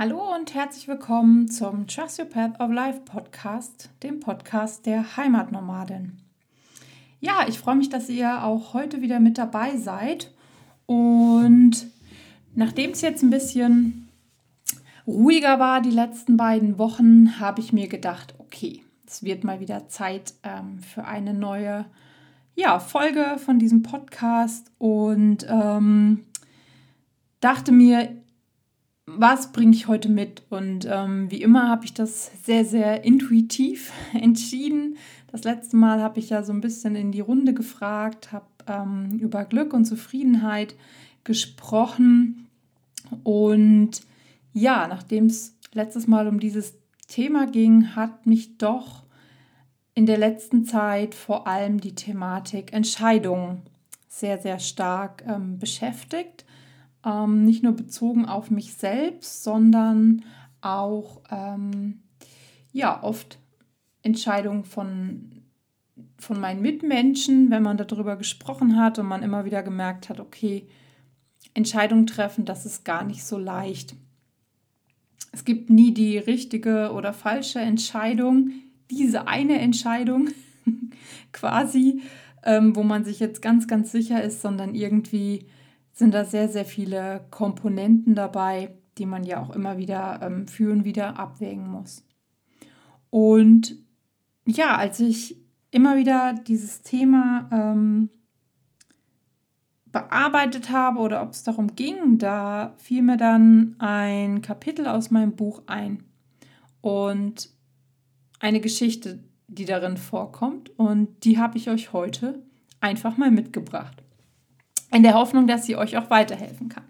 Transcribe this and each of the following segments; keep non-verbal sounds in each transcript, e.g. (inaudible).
Hallo und herzlich willkommen zum Trust Your Path of Life Podcast, dem Podcast der Heimatnomadin. Ja, ich freue mich, dass ihr auch heute wieder mit dabei seid. Und nachdem es jetzt ein bisschen ruhiger war die letzten beiden Wochen, habe ich mir gedacht, okay, es wird mal wieder Zeit ähm, für eine neue ja, Folge von diesem Podcast und ähm, dachte mir, was bringe ich heute mit? Und ähm, wie immer habe ich das sehr, sehr intuitiv (laughs) entschieden. Das letzte Mal habe ich ja so ein bisschen in die Runde gefragt, habe ähm, über Glück und Zufriedenheit gesprochen. Und ja, nachdem es letztes Mal um dieses Thema ging, hat mich doch in der letzten Zeit vor allem die Thematik Entscheidungen sehr, sehr stark ähm, beschäftigt ähm, nicht nur bezogen auf mich selbst, sondern auch ähm, ja, oft Entscheidungen von, von meinen Mitmenschen, wenn man darüber gesprochen hat und man immer wieder gemerkt hat, okay, Entscheidungen treffen, das ist gar nicht so leicht. Es gibt nie die richtige oder falsche Entscheidung, diese eine Entscheidung (laughs) quasi, ähm, wo man sich jetzt ganz, ganz sicher ist, sondern irgendwie sind da sehr, sehr viele Komponenten dabei, die man ja auch immer wieder ähm, für und wieder abwägen muss. Und ja, als ich immer wieder dieses Thema ähm, bearbeitet habe oder ob es darum ging, da fiel mir dann ein Kapitel aus meinem Buch ein und eine Geschichte, die darin vorkommt und die habe ich euch heute einfach mal mitgebracht in der Hoffnung, dass sie euch auch weiterhelfen kann.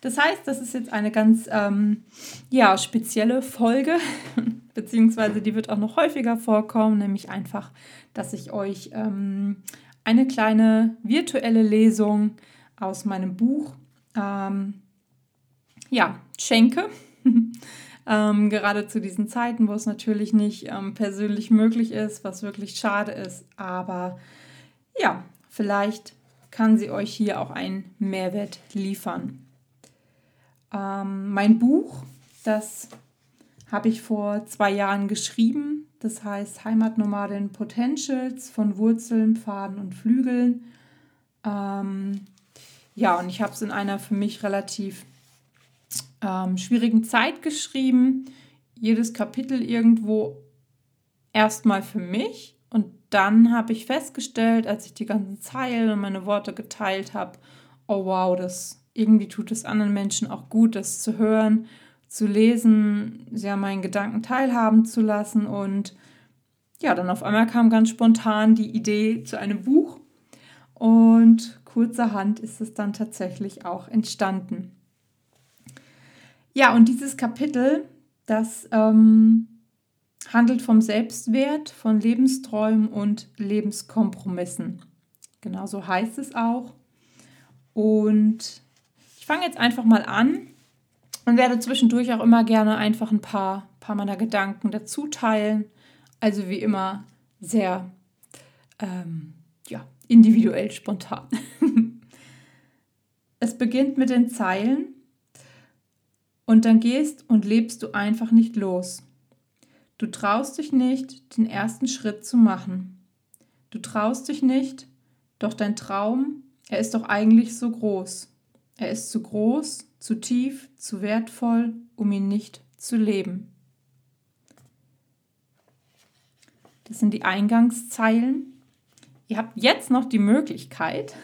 Das heißt, das ist jetzt eine ganz ähm, ja, spezielle Folge, (laughs) beziehungsweise die wird auch noch häufiger vorkommen, nämlich einfach, dass ich euch ähm, eine kleine virtuelle Lesung aus meinem Buch ähm, ja, schenke. (laughs) ähm, gerade zu diesen Zeiten, wo es natürlich nicht ähm, persönlich möglich ist, was wirklich schade ist. Aber ja, vielleicht kann sie euch hier auch einen Mehrwert liefern. Ähm, mein Buch, das habe ich vor zwei Jahren geschrieben. Das heißt Heimatnomadin Potentials von Wurzeln, Pfaden und Flügeln. Ähm, ja, und ich habe es in einer für mich relativ ähm, schwierigen Zeit geschrieben. Jedes Kapitel irgendwo erstmal für mich und dann habe ich festgestellt, als ich die ganzen Zeilen und meine Worte geteilt habe, oh wow, das irgendwie tut es anderen Menschen auch gut, das zu hören, zu lesen, sie an meinen Gedanken teilhaben zu lassen. Und ja, dann auf einmal kam ganz spontan die Idee zu einem Buch. Und kurzerhand ist es dann tatsächlich auch entstanden. Ja, und dieses Kapitel, das ähm, handelt vom Selbstwert, von Lebensträumen und Lebenskompromissen. Genau so heißt es auch. Und ich fange jetzt einfach mal an und werde zwischendurch auch immer gerne einfach ein paar, paar meiner Gedanken dazu teilen. Also wie immer sehr ähm, ja, individuell spontan. (laughs) es beginnt mit den Zeilen und dann gehst und lebst du einfach nicht los. Du traust dich nicht, den ersten Schritt zu machen. Du traust dich nicht, doch dein Traum, er ist doch eigentlich so groß. Er ist zu groß, zu tief, zu wertvoll, um ihn nicht zu leben. Das sind die Eingangszeilen. Ihr habt jetzt noch die Möglichkeit,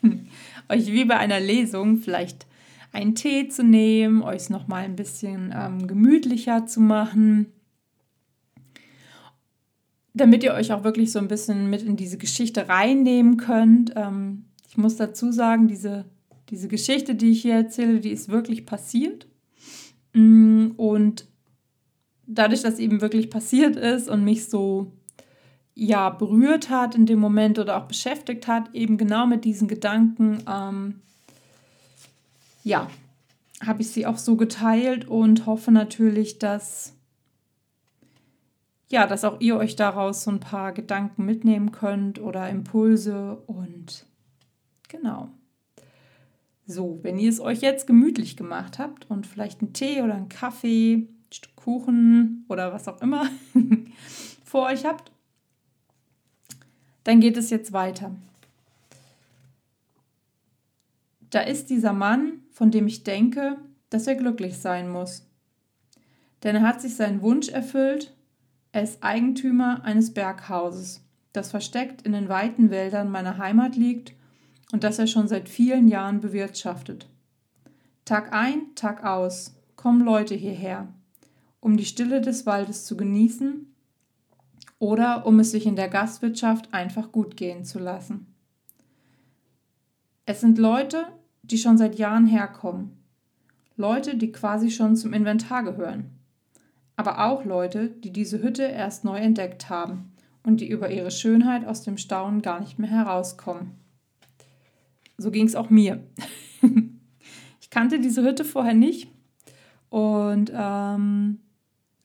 (laughs) euch wie bei einer Lesung vielleicht einen Tee zu nehmen, euch noch mal ein bisschen ähm, gemütlicher zu machen damit ihr euch auch wirklich so ein bisschen mit in diese Geschichte reinnehmen könnt. Ähm, ich muss dazu sagen, diese, diese Geschichte, die ich hier erzähle, die ist wirklich passiert. Mm, und dadurch, dass eben wirklich passiert ist und mich so ja berührt hat in dem Moment oder auch beschäftigt hat, eben genau mit diesen Gedanken, ähm, ja, habe ich sie auch so geteilt und hoffe natürlich, dass ja, dass auch ihr euch daraus so ein paar Gedanken mitnehmen könnt oder Impulse und genau. So, wenn ihr es euch jetzt gemütlich gemacht habt und vielleicht einen Tee oder einen Kaffee, ein Stück Kuchen oder was auch immer (laughs) vor euch habt, dann geht es jetzt weiter. Da ist dieser Mann, von dem ich denke, dass er glücklich sein muss. Denn er hat sich seinen Wunsch erfüllt, er ist Eigentümer eines Berghauses, das versteckt in den weiten Wäldern meiner Heimat liegt und das er schon seit vielen Jahren bewirtschaftet. Tag ein, Tag aus kommen Leute hierher, um die Stille des Waldes zu genießen oder um es sich in der Gastwirtschaft einfach gut gehen zu lassen. Es sind Leute, die schon seit Jahren herkommen, Leute, die quasi schon zum Inventar gehören, aber auch Leute, die diese Hütte erst neu entdeckt haben und die über ihre Schönheit aus dem Staunen gar nicht mehr herauskommen. So ging es auch mir. (laughs) ich kannte diese Hütte vorher nicht. Und ähm,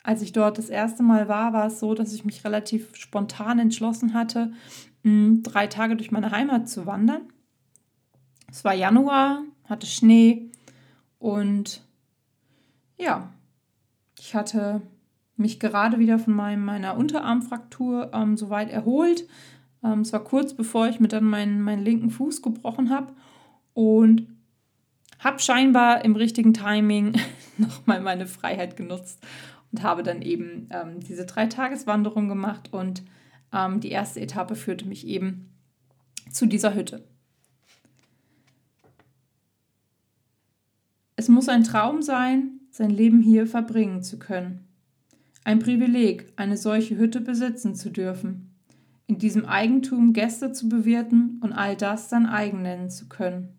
als ich dort das erste Mal war, war es so, dass ich mich relativ spontan entschlossen hatte, mh, drei Tage durch meine Heimat zu wandern. Es war Januar, hatte Schnee und ja, ich hatte mich gerade wieder von meinem, meiner Unterarmfraktur ähm, soweit erholt, ähm, es war kurz bevor ich mir dann meinen, meinen linken Fuß gebrochen habe und habe scheinbar im richtigen Timing (laughs) nochmal meine Freiheit genutzt und habe dann eben ähm, diese Dreitageswanderung gemacht und ähm, die erste Etappe führte mich eben zu dieser Hütte. Es muss ein Traum sein, sein Leben hier verbringen zu können. Ein Privileg, eine solche Hütte besitzen zu dürfen in diesem Eigentum Gäste zu bewirten und all das sein eigen nennen zu können.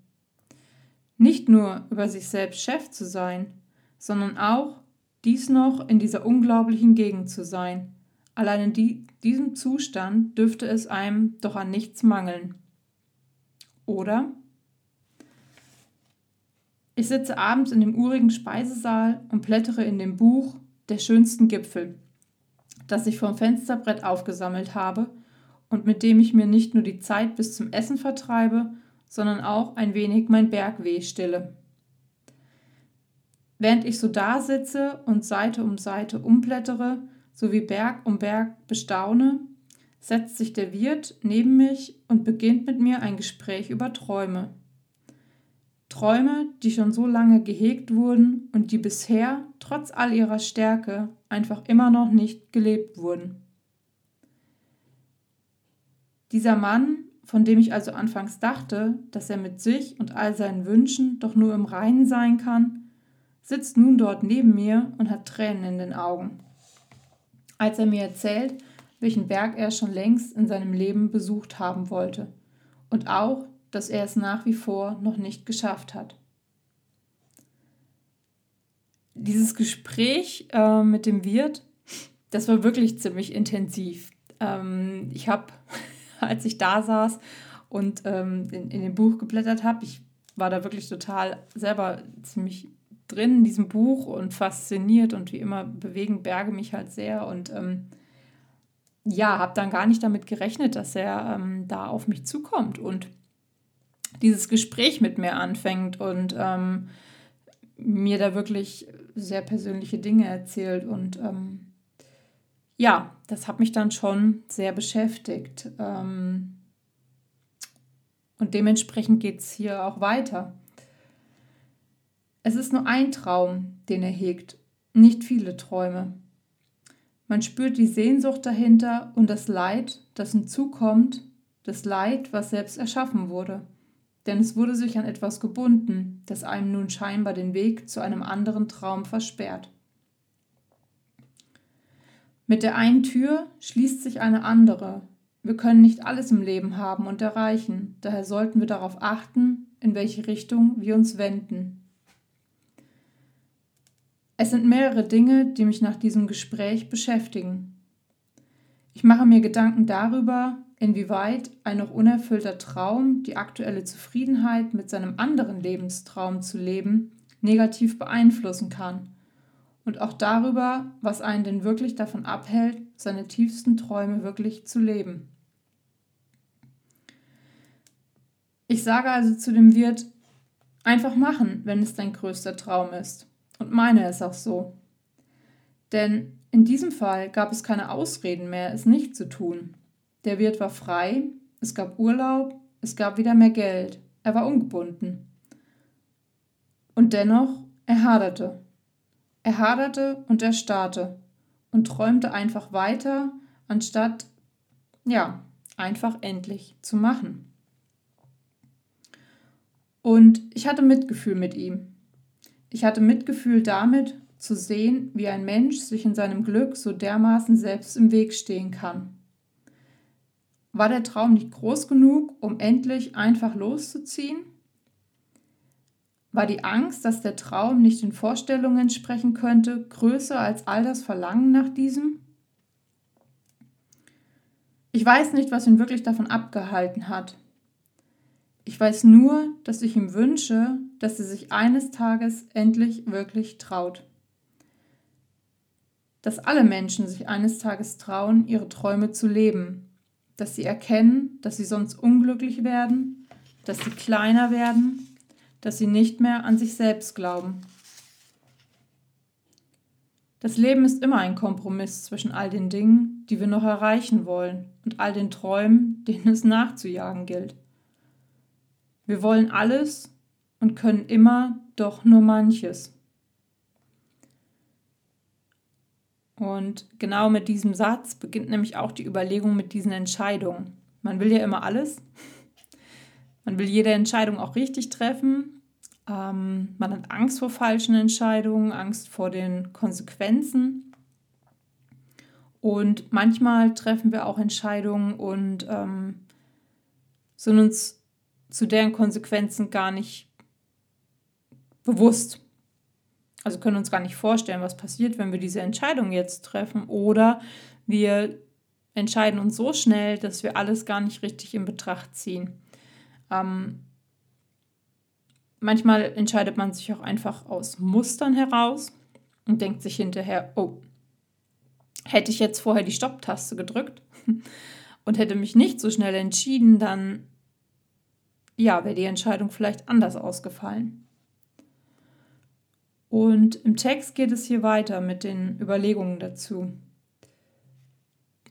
Nicht nur über sich selbst Chef zu sein, sondern auch dies noch in dieser unglaublichen Gegend zu sein. Allein in die, diesem Zustand dürfte es einem doch an nichts mangeln. Oder? Ich sitze abends in dem urigen Speisesaal und blättere in dem Buch Der schönsten Gipfel, das ich vom Fensterbrett aufgesammelt habe und mit dem ich mir nicht nur die Zeit bis zum Essen vertreibe, sondern auch ein wenig mein Bergweh stille. Während ich so da sitze und Seite um Seite umblättere, sowie Berg um Berg bestaune, setzt sich der Wirt neben mich und beginnt mit mir ein Gespräch über Träume. Träume, die schon so lange gehegt wurden und die bisher, trotz all ihrer Stärke, einfach immer noch nicht gelebt wurden. Dieser Mann, von dem ich also anfangs dachte, dass er mit sich und all seinen Wünschen doch nur im Reinen sein kann, sitzt nun dort neben mir und hat Tränen in den Augen. Als er mir erzählt, welchen Berg er schon längst in seinem Leben besucht haben wollte und auch, dass er es nach wie vor noch nicht geschafft hat. Dieses Gespräch äh, mit dem Wirt, das war wirklich ziemlich intensiv. Ähm, ich habe (laughs) als ich da saß und ähm, in, in dem Buch geblättert habe. Ich war da wirklich total selber ziemlich drin in diesem Buch und fasziniert und wie immer bewegen Berge mich halt sehr und ähm, ja, habe dann gar nicht damit gerechnet, dass er ähm, da auf mich zukommt und dieses Gespräch mit mir anfängt und ähm, mir da wirklich sehr persönliche Dinge erzählt und ähm, ja, das hat mich dann schon sehr beschäftigt. Ähm, und dementsprechend geht es hier auch weiter. Es ist nur ein Traum, den er hegt, nicht viele Träume. Man spürt die Sehnsucht dahinter und das Leid, das hinzukommt, das Leid, was selbst erschaffen wurde. Denn es wurde sich an etwas gebunden, das einem nun scheinbar den Weg zu einem anderen Traum versperrt. Mit der einen Tür schließt sich eine andere. Wir können nicht alles im Leben haben und erreichen, daher sollten wir darauf achten, in welche Richtung wir uns wenden. Es sind mehrere Dinge, die mich nach diesem Gespräch beschäftigen. Ich mache mir Gedanken darüber, inwieweit ein noch unerfüllter Traum die aktuelle Zufriedenheit mit seinem anderen Lebenstraum zu leben negativ beeinflussen kann und auch darüber, was einen denn wirklich davon abhält, seine tiefsten Träume wirklich zu leben. Ich sage also zu dem Wirt, Einfach machen, wenn es dein größter Traum ist. Und meine es auch so. Denn in diesem Fall gab es keine Ausreden mehr, es nicht zu tun. Der Wirt war frei, es gab Urlaub, es gab wieder mehr Geld, er war ungebunden. Und dennoch, er haderte. Er haderte und er starrte und träumte einfach weiter, anstatt, ja, einfach endlich zu machen. Und ich hatte Mitgefühl mit ihm. Ich hatte Mitgefühl damit, zu sehen, wie ein Mensch sich in seinem Glück so dermaßen selbst im Weg stehen kann. War der Traum nicht groß genug, um endlich einfach loszuziehen? War die Angst, dass der Traum nicht den Vorstellungen entsprechen könnte, größer als all das Verlangen nach diesem? Ich weiß nicht, was ihn wirklich davon abgehalten hat. Ich weiß nur, dass ich ihm wünsche, dass er sich eines Tages endlich wirklich traut. Dass alle Menschen sich eines Tages trauen, ihre Träume zu leben, dass sie erkennen, dass sie sonst unglücklich werden, dass sie kleiner werden dass sie nicht mehr an sich selbst glauben. Das Leben ist immer ein Kompromiss zwischen all den Dingen, die wir noch erreichen wollen, und all den Träumen, denen es nachzujagen gilt. Wir wollen alles und können immer doch nur manches. Und genau mit diesem Satz beginnt nämlich auch die Überlegung mit diesen Entscheidungen. Man will ja immer alles, man will jede Entscheidung auch richtig treffen. Ähm, man hat Angst vor falschen Entscheidungen, Angst vor den Konsequenzen. Und manchmal treffen wir auch Entscheidungen und ähm, sind uns zu deren Konsequenzen gar nicht bewusst. Also können uns gar nicht vorstellen, was passiert, wenn wir diese Entscheidung jetzt treffen. Oder wir entscheiden uns so schnell, dass wir alles gar nicht richtig in Betracht ziehen. Ähm, manchmal entscheidet man sich auch einfach aus Mustern heraus und denkt sich hinterher, oh, hätte ich jetzt vorher die Stopptaste gedrückt (laughs) und hätte mich nicht so schnell entschieden, dann ja, wäre die Entscheidung vielleicht anders ausgefallen. Und im Text geht es hier weiter mit den Überlegungen dazu.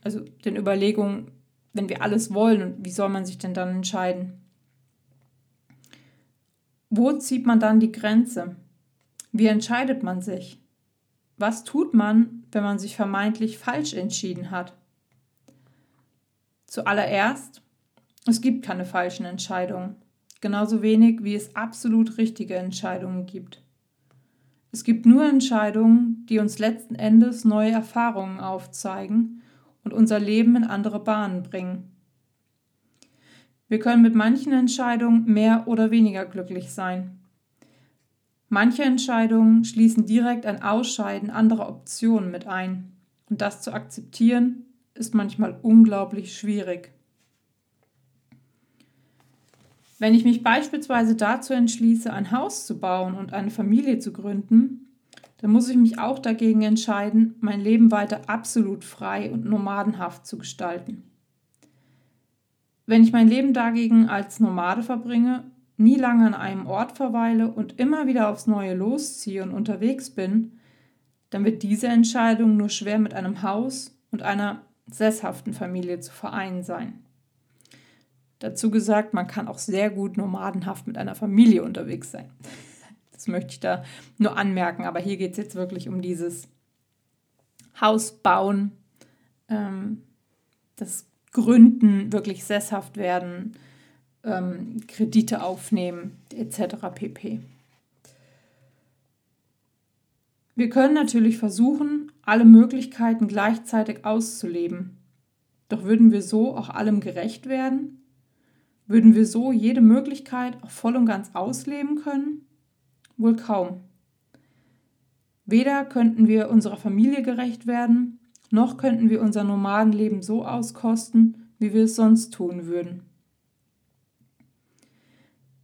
Also den Überlegungen, wenn wir alles wollen, wie soll man sich denn dann entscheiden? Wo zieht man dann die Grenze? Wie entscheidet man sich? Was tut man, wenn man sich vermeintlich falsch entschieden hat? Zuallererst, es gibt keine falschen Entscheidungen, genauso wenig wie es absolut richtige Entscheidungen gibt. Es gibt nur Entscheidungen, die uns letzten Endes neue Erfahrungen aufzeigen und unser Leben in andere Bahnen bringen. Wir können mit manchen Entscheidungen mehr oder weniger glücklich sein. Manche Entscheidungen schließen direkt ein Ausscheiden anderer Optionen mit ein. Und das zu akzeptieren, ist manchmal unglaublich schwierig. Wenn ich mich beispielsweise dazu entschließe, ein Haus zu bauen und eine Familie zu gründen, dann muss ich mich auch dagegen entscheiden, mein Leben weiter absolut frei und nomadenhaft zu gestalten. Wenn ich mein Leben dagegen als Nomade verbringe, nie lange an einem Ort verweile und immer wieder aufs Neue losziehe und unterwegs bin, dann wird diese Entscheidung nur schwer mit einem Haus und einer sesshaften Familie zu vereinen sein. Dazu gesagt, man kann auch sehr gut nomadenhaft mit einer Familie unterwegs sein. Das möchte ich da nur anmerken, aber hier geht es jetzt wirklich um dieses Haus bauen, ähm, das gründen, wirklich sesshaft werden, ähm, Kredite aufnehmen, etc. pp. Wir können natürlich versuchen, alle Möglichkeiten gleichzeitig auszuleben. Doch würden wir so auch allem gerecht werden? Würden wir so jede Möglichkeit auch voll und ganz ausleben können? Wohl kaum. Weder könnten wir unserer Familie gerecht werden, noch könnten wir unser Nomadenleben so auskosten, wie wir es sonst tun würden.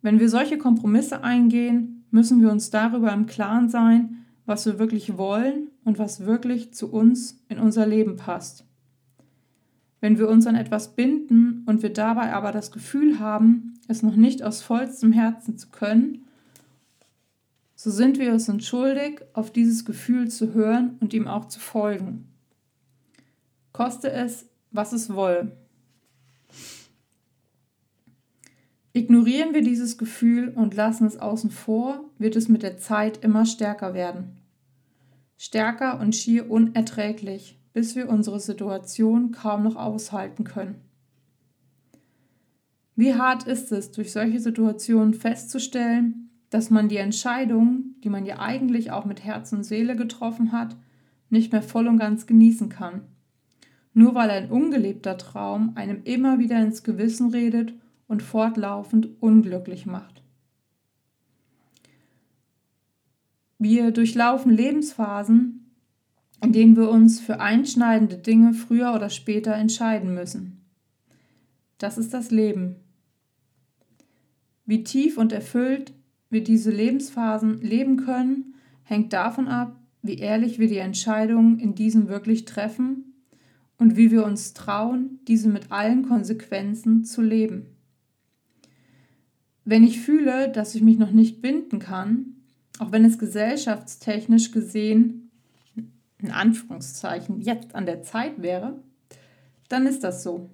Wenn wir solche Kompromisse eingehen, müssen wir uns darüber im Klaren sein, was wir wirklich wollen und was wirklich zu uns in unser Leben passt. Wenn wir uns an etwas binden und wir dabei aber das Gefühl haben, es noch nicht aus vollstem Herzen zu können, so sind wir es uns schuldig, auf dieses Gefühl zu hören und ihm auch zu folgen. Koste es, was es wolle. Ignorieren wir dieses Gefühl und lassen es außen vor, wird es mit der Zeit immer stärker werden. Stärker und schier unerträglich, bis wir unsere Situation kaum noch aushalten können. Wie hart ist es, durch solche Situationen festzustellen, dass man die Entscheidung, die man ja eigentlich auch mit Herz und Seele getroffen hat, nicht mehr voll und ganz genießen kann. Nur weil ein ungelebter Traum einem immer wieder ins Gewissen redet und fortlaufend unglücklich macht. Wir durchlaufen Lebensphasen, in denen wir uns für einschneidende Dinge früher oder später entscheiden müssen. Das ist das Leben. Wie tief und erfüllt wir diese Lebensphasen leben können, hängt davon ab, wie ehrlich wir die Entscheidungen in diesen wirklich treffen und wie wir uns trauen, diese mit allen Konsequenzen zu leben. Wenn ich fühle, dass ich mich noch nicht binden kann, auch wenn es gesellschaftstechnisch gesehen, in Anführungszeichen, jetzt an der Zeit wäre, dann ist das so.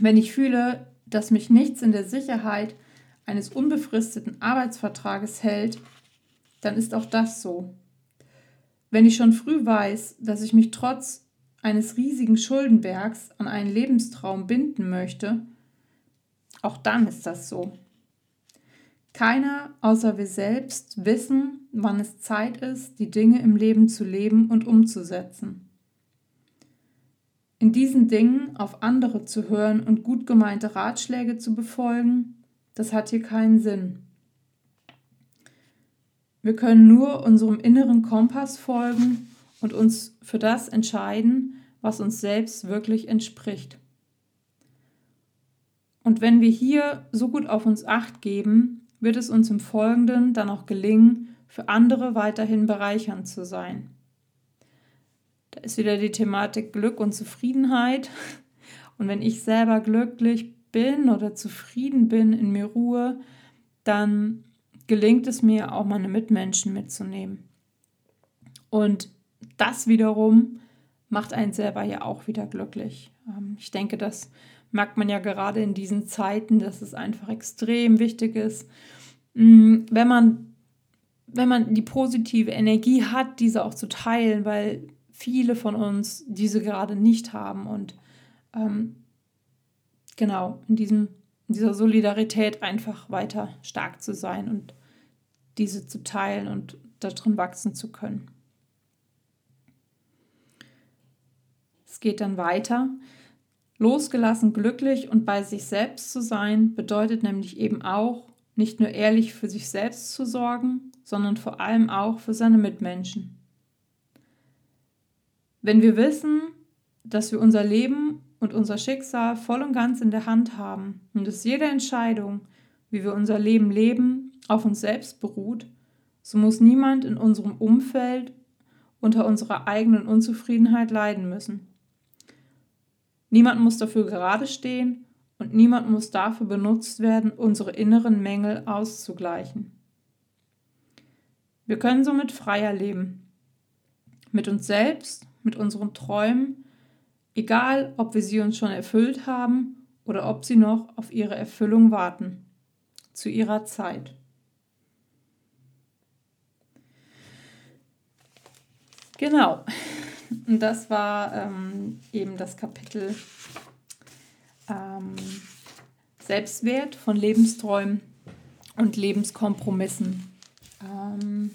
Wenn ich fühle, dass mich nichts in der Sicherheit eines unbefristeten Arbeitsvertrages hält, dann ist auch das so. Wenn ich schon früh weiß, dass ich mich trotz eines riesigen Schuldenbergs an einen Lebenstraum binden möchte, auch dann ist das so. Keiner außer wir selbst wissen, wann es Zeit ist, die Dinge im Leben zu leben und umzusetzen. In diesen Dingen auf andere zu hören und gut gemeinte Ratschläge zu befolgen, das hat hier keinen Sinn. Wir können nur unserem inneren Kompass folgen und uns für das entscheiden, was uns selbst wirklich entspricht. Und wenn wir hier so gut auf uns acht geben, wird es uns im Folgenden dann auch gelingen, für andere weiterhin bereichernd zu sein. Da ist wieder die Thematik Glück und Zufriedenheit. Und wenn ich selber glücklich bin oder zufrieden bin, in mir Ruhe, dann gelingt es mir auch meine Mitmenschen mitzunehmen. Und das wiederum macht einen selber ja auch wieder glücklich. Ähm, ich denke, das merkt man ja gerade in diesen Zeiten, dass es einfach extrem wichtig ist, mm, wenn man, wenn man die positive Energie hat, diese auch zu teilen, weil viele von uns diese gerade nicht haben. Und ähm, genau, in, diesem, in dieser Solidarität einfach weiter stark zu sein und diese zu teilen und darin wachsen zu können. Es geht dann weiter. Losgelassen, glücklich und bei sich selbst zu sein, bedeutet nämlich eben auch, nicht nur ehrlich für sich selbst zu sorgen, sondern vor allem auch für seine Mitmenschen. Wenn wir wissen, dass wir unser Leben und unser Schicksal voll und ganz in der Hand haben und dass jede Entscheidung, wie wir unser Leben leben, auf uns selbst beruht, so muss niemand in unserem Umfeld unter unserer eigenen Unzufriedenheit leiden müssen. Niemand muss dafür gerade stehen und niemand muss dafür benutzt werden, unsere inneren Mängel auszugleichen. Wir können somit freier leben. Mit uns selbst, mit unseren Träumen, egal ob wir sie uns schon erfüllt haben oder ob sie noch auf ihre Erfüllung warten, zu ihrer Zeit. Genau, und das war ähm, eben das Kapitel Selbstwert von Lebensträumen und Lebenskompromissen. Ähm,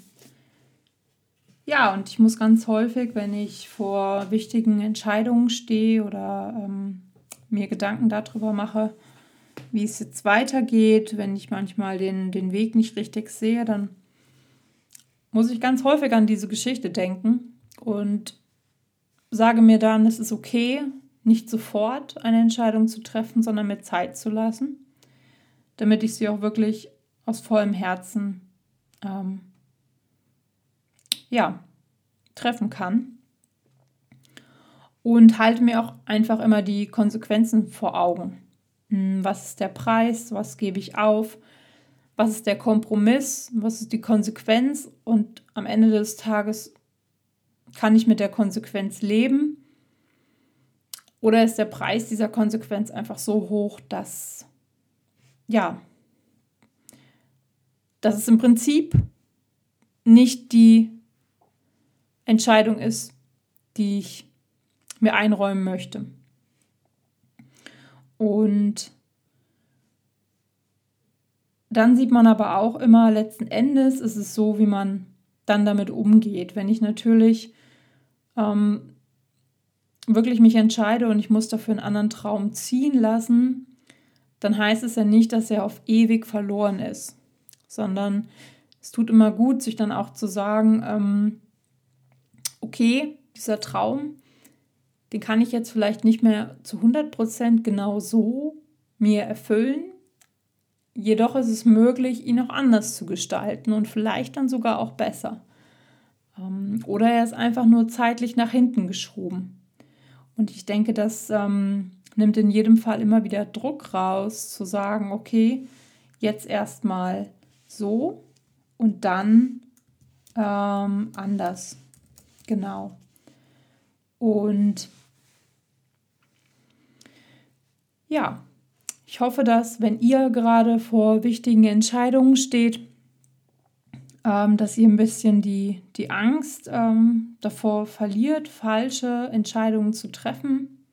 ja, und ich muss ganz häufig, wenn ich vor wichtigen Entscheidungen stehe oder ähm, mir Gedanken darüber mache, wie es jetzt weitergeht, wenn ich manchmal den, den Weg nicht richtig sehe, dann muss ich ganz häufig an diese Geschichte denken und sage mir dann, es ist okay, nicht sofort eine Entscheidung zu treffen, sondern mir Zeit zu lassen, damit ich sie auch wirklich aus vollem Herzen ähm, ja, treffen kann. Und halte mir auch einfach immer die Konsequenzen vor Augen. Hm, was ist der Preis? Was gebe ich auf? was ist der Kompromiss, was ist die Konsequenz und am Ende des Tages kann ich mit der Konsequenz leben oder ist der Preis dieser Konsequenz einfach so hoch, dass ja, dass es im Prinzip nicht die Entscheidung ist, die ich mir einräumen möchte. Und dann sieht man aber auch immer, letzten Endes ist es so, wie man dann damit umgeht. Wenn ich natürlich ähm, wirklich mich entscheide und ich muss dafür einen anderen Traum ziehen lassen, dann heißt es ja nicht, dass er auf ewig verloren ist, sondern es tut immer gut, sich dann auch zu sagen, ähm, okay, dieser Traum, den kann ich jetzt vielleicht nicht mehr zu 100% genau so mir erfüllen. Jedoch ist es möglich, ihn auch anders zu gestalten und vielleicht dann sogar auch besser. Ähm, oder er ist einfach nur zeitlich nach hinten geschoben. Und ich denke, das ähm, nimmt in jedem Fall immer wieder Druck raus, zu sagen, okay, jetzt erstmal so und dann ähm, anders. Genau. Und ja, ich hoffe, dass wenn ihr gerade vor wichtigen Entscheidungen steht, ähm, dass ihr ein bisschen die, die Angst ähm, davor verliert, falsche Entscheidungen zu treffen.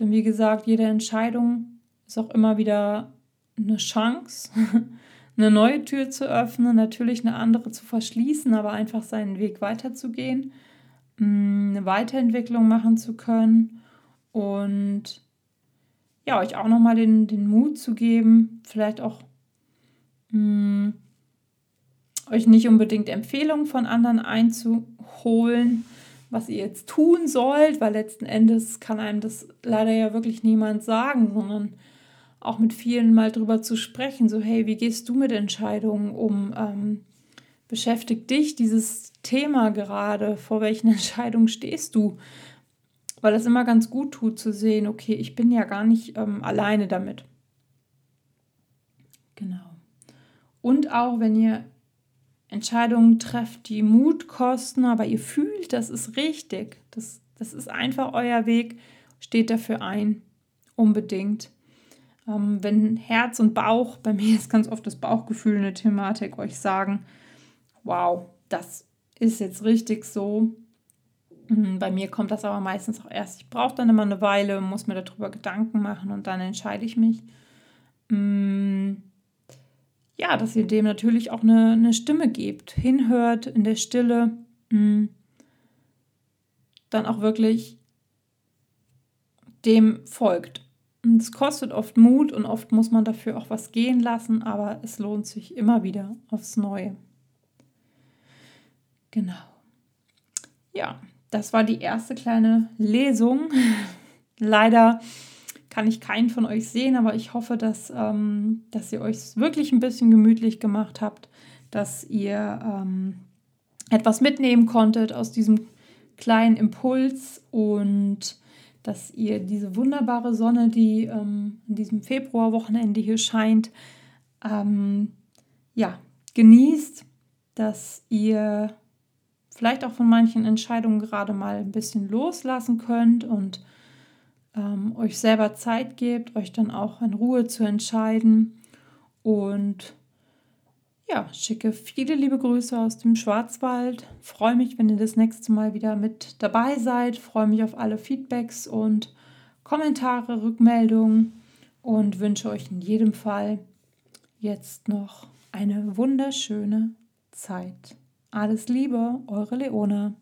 Denn wie gesagt, jede Entscheidung ist auch immer wieder eine Chance, (laughs) eine neue Tür zu öffnen, natürlich eine andere zu verschließen, aber einfach seinen Weg weiterzugehen, mm, eine Weiterentwicklung machen zu können und ja, euch auch nochmal den, den Mut zu geben, vielleicht auch mh, mm, euch nicht unbedingt Empfehlungen von anderen einzuholen, was ihr jetzt tun sollt, weil letzten Endes kann einem das leider ja wirklich niemand sagen, sondern auch mit vielen mal drüber zu sprechen, so hey, wie gehst du mit Entscheidungen um? Ähm, beschäftigt dich dieses Thema gerade? Vor welchen (laughs) Entscheidungen stehst du? Weil das immer ganz gut tut zu sehen, okay, ich bin ja gar nicht ähm, alleine damit. Genau. Und auch wenn ihr Entscheidungen trefft, die Mut kosten, aber ihr fühlt, das ist richtig. Das, das ist einfach euer Weg. Steht dafür ein. Unbedingt. Ähm, wenn Herz und Bauch, bei mir ist ganz oft das Bauchgefühl eine Thematik, euch sagen, wow, das ist jetzt richtig so. Mhm, bei mir kommt das aber meistens auch erst. Ich brauche dann immer eine Weile, muss mir darüber Gedanken machen und dann entscheide ich mich. Mm, ja, dass ihr dem natürlich auch eine, eine Stimme gebt, hinhört in der Stille, mh, mm, dann auch wirklich dem folgt. Es kostet oft Mut und oft muss man dafür auch was gehen lassen, aber es lohnt sich immer wieder aufs Neue. Genau. Ja, das war die erste kleine Lesung. (laughs) Leider kann ich keinen von euch sehen, aber ich hoffe, dass, ähm, dass ihr euch wirklich ein bisschen gemütlich gemacht habt, dass ihr ähm, etwas mitnehmen konntet aus diesem kleinen Impuls und dass ihr diese wunderbare Sonne, die ähm, in diesem Februarwochenende hier scheint, ähm, ja, genießt, dass ihr vielleicht auch von manchen Entscheidungen gerade mal ein bisschen loslassen könnt und ähm, euch selber Zeit gebt, euch dann auch in Ruhe zu entscheiden. Und ja, schicke viele liebe Grüße aus dem Schwarzwald. Freue mich, wenn ihr das nächste Mal wieder mit dabei seid. Freue mich auf alle Feedbacks und Kommentare, Rückmeldungen und wünsche euch in jedem Fall jetzt noch eine wunderschöne Zeit. Alles Liebe, eure Leona.